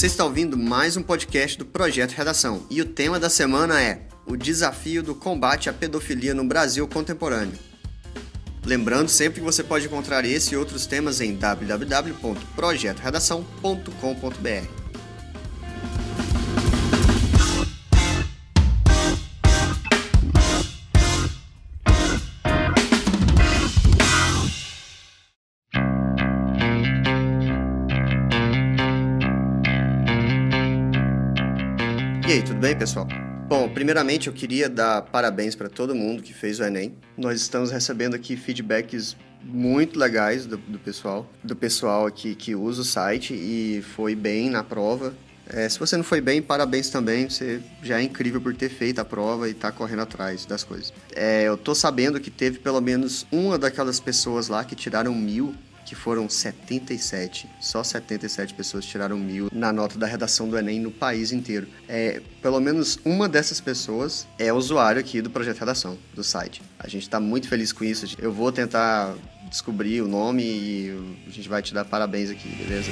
Você está ouvindo mais um podcast do Projeto Redação e o tema da semana é o desafio do combate à pedofilia no Brasil contemporâneo. Lembrando sempre que você pode encontrar esse e outros temas em www.projetoredação.com.br. E aí, tudo bem, pessoal? Bom, primeiramente eu queria dar parabéns para todo mundo que fez o Enem. Nós estamos recebendo aqui feedbacks muito legais do, do pessoal, do pessoal aqui que usa o site e foi bem na prova. É, se você não foi bem, parabéns também. Você já é incrível por ter feito a prova e tá correndo atrás das coisas. É, eu tô sabendo que teve pelo menos uma daquelas pessoas lá que tiraram mil que foram 77, só 77 pessoas tiraram mil na nota da redação do Enem no país inteiro. É, pelo menos uma dessas pessoas é usuário aqui do projeto Redação, do site. A gente está muito feliz com isso. Eu vou tentar descobrir o nome e a gente vai te dar parabéns aqui, beleza?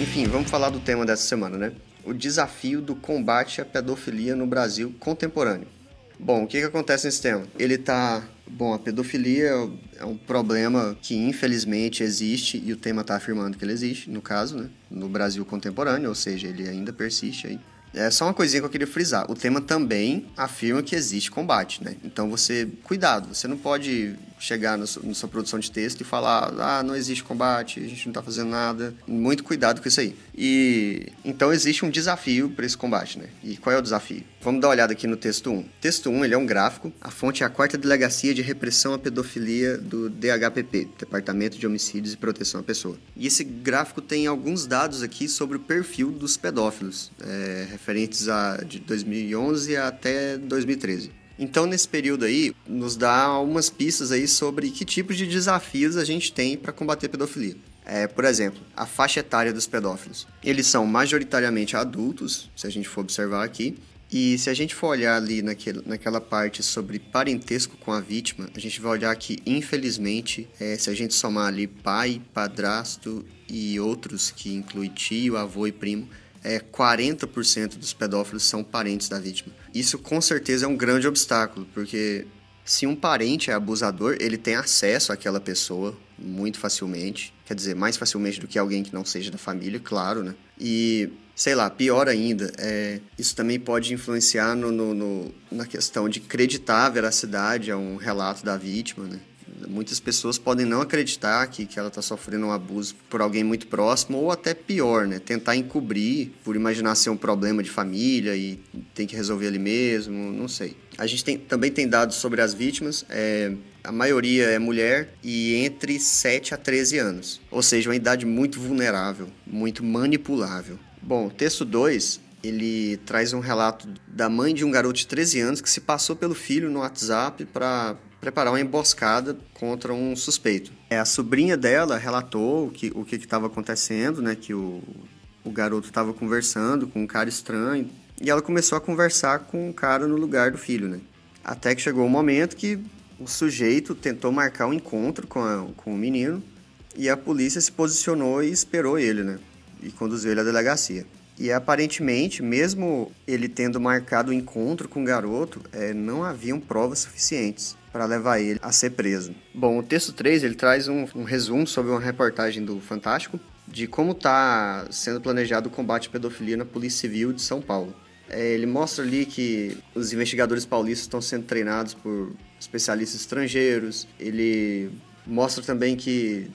Enfim, vamos falar do tema dessa semana, né? O desafio do combate à pedofilia no Brasil contemporâneo. Bom, o que, que acontece nesse tema? Ele tá. Bom, a pedofilia é um problema que infelizmente existe e o tema está afirmando que ele existe, no caso, né? No Brasil contemporâneo, ou seja, ele ainda persiste aí. É só uma coisinha que eu queria frisar. O tema também afirma que existe combate, né? Então você, cuidado, você não pode chegar na sua, produção de texto e falar, ah, não existe combate, a gente não está fazendo nada. Muito cuidado com isso aí. E então existe um desafio para esse combate, né? E qual é o desafio? Vamos dar uma olhada aqui no texto 1. texto 1 ele é um gráfico. A fonte é a quarta delegacia de repressão à pedofilia do DHPP, Departamento de Homicídios e Proteção à Pessoa. E esse gráfico tem alguns dados aqui sobre o perfil dos pedófilos, é, referentes a de 2011 até 2013. Então, nesse período aí, nos dá algumas pistas aí sobre que tipos de desafios a gente tem para combater pedofilia. É, por exemplo, a faixa etária dos pedófilos. Eles são majoritariamente adultos, se a gente for observar aqui. E se a gente for olhar ali naquele, naquela parte sobre parentesco com a vítima, a gente vai olhar que, infelizmente, é, se a gente somar ali pai, padrasto e outros, que inclui tio, avô e primo, é, 40% dos pedófilos são parentes da vítima. Isso com certeza é um grande obstáculo, porque se um parente é abusador, ele tem acesso àquela pessoa muito facilmente, quer dizer, mais facilmente do que alguém que não seja da família, claro, né? E sei lá, pior ainda, é, isso também pode influenciar no, no, no, na questão de acreditar a veracidade a um relato da vítima, né? Muitas pessoas podem não acreditar que, que ela está sofrendo um abuso por alguém muito próximo, ou até pior, né? Tentar encobrir por imaginar ser um problema de família e tem que resolver ali mesmo, não sei. A gente tem, também tem dados sobre as vítimas. É, a maioria é mulher e entre 7 a 13 anos. Ou seja, uma idade muito vulnerável, muito manipulável. Bom, texto 2 ele traz um relato da mãe de um garoto de 13 anos que se passou pelo filho no WhatsApp para preparar uma emboscada contra um suspeito. É, a sobrinha dela relatou que, o que estava acontecendo, né? Que o, o garoto estava conversando com um cara estranho. E ela começou a conversar com o um cara no lugar do filho, né? Até que chegou o um momento que o sujeito tentou marcar um encontro com, a, com o menino e a polícia se posicionou e esperou ele, né? E conduziu ele à delegacia. E aparentemente, mesmo ele tendo marcado o encontro com o garoto, é, não haviam provas suficientes para levar ele a ser preso. Bom, o texto 3 ele traz um, um resumo sobre uma reportagem do Fantástico de como está sendo planejado o combate à pedofilia na Polícia Civil de São Paulo. É, ele mostra ali que os investigadores paulistas estão sendo treinados por especialistas estrangeiros. Ele mostra também que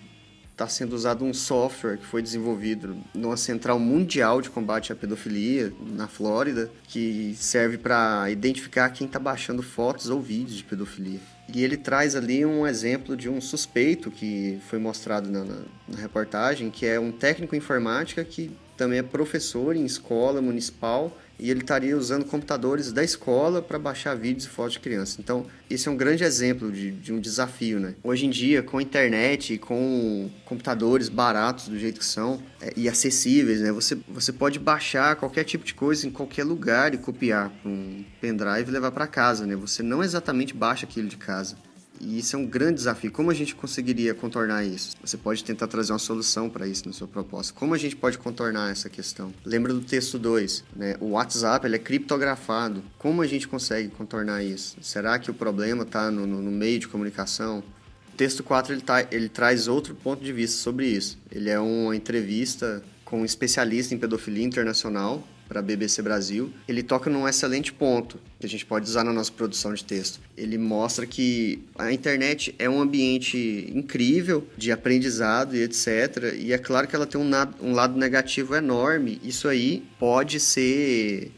está sendo usado um software que foi desenvolvido numa central mundial de combate à pedofilia na Flórida, que serve para identificar quem está baixando fotos ou vídeos de pedofilia. E ele traz ali um exemplo de um suspeito que foi mostrado na, na, na reportagem, que é um técnico informática que também é professor em escola municipal e ele estaria usando computadores da escola para baixar vídeos e fotos de criança. Então, esse é um grande exemplo de, de, um desafio, né? Hoje em dia, com a internet e com computadores baratos do jeito que são é, e acessíveis, né? Você, você pode baixar qualquer tipo de coisa em qualquer lugar e copiar um pendrive e levar para casa, né? Você não exatamente baixa aquilo de casa. E isso é um grande desafio. Como a gente conseguiria contornar isso? Você pode tentar trazer uma solução para isso na sua proposta. Como a gente pode contornar essa questão? Lembra do texto 2, né? O WhatsApp ele é criptografado. Como a gente consegue contornar isso? Será que o problema está no, no, no meio de comunicação? O texto 4 ele, tá, ele traz outro ponto de vista sobre isso. Ele é uma entrevista com um especialista em pedofilia internacional para a BBC Brasil, ele toca num excelente ponto que a gente pode usar na nossa produção de texto. Ele mostra que a internet é um ambiente incrível de aprendizado e etc. E é claro que ela tem um, um lado negativo enorme. Isso aí pode ser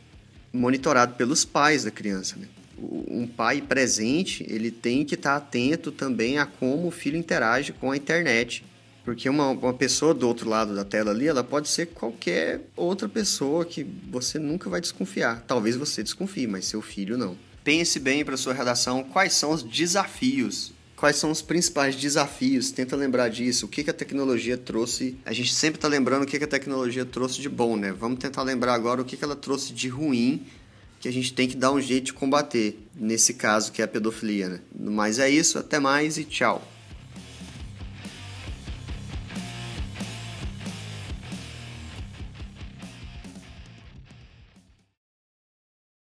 monitorado pelos pais da criança, né? um pai presente, ele tem que estar atento também a como o filho interage com a internet. Porque uma, uma pessoa do outro lado da tela ali, ela pode ser qualquer outra pessoa que você nunca vai desconfiar. Talvez você desconfie, mas seu filho não. Pense bem para sua redação quais são os desafios quais são os principais desafios, tenta lembrar disso, o que, que a tecnologia trouxe. A gente sempre está lembrando o que, que a tecnologia trouxe de bom, né? Vamos tentar lembrar agora o que, que ela trouxe de ruim, que a gente tem que dar um jeito de combater, nesse caso que é a pedofilia, né? Mas é isso, até mais e tchau.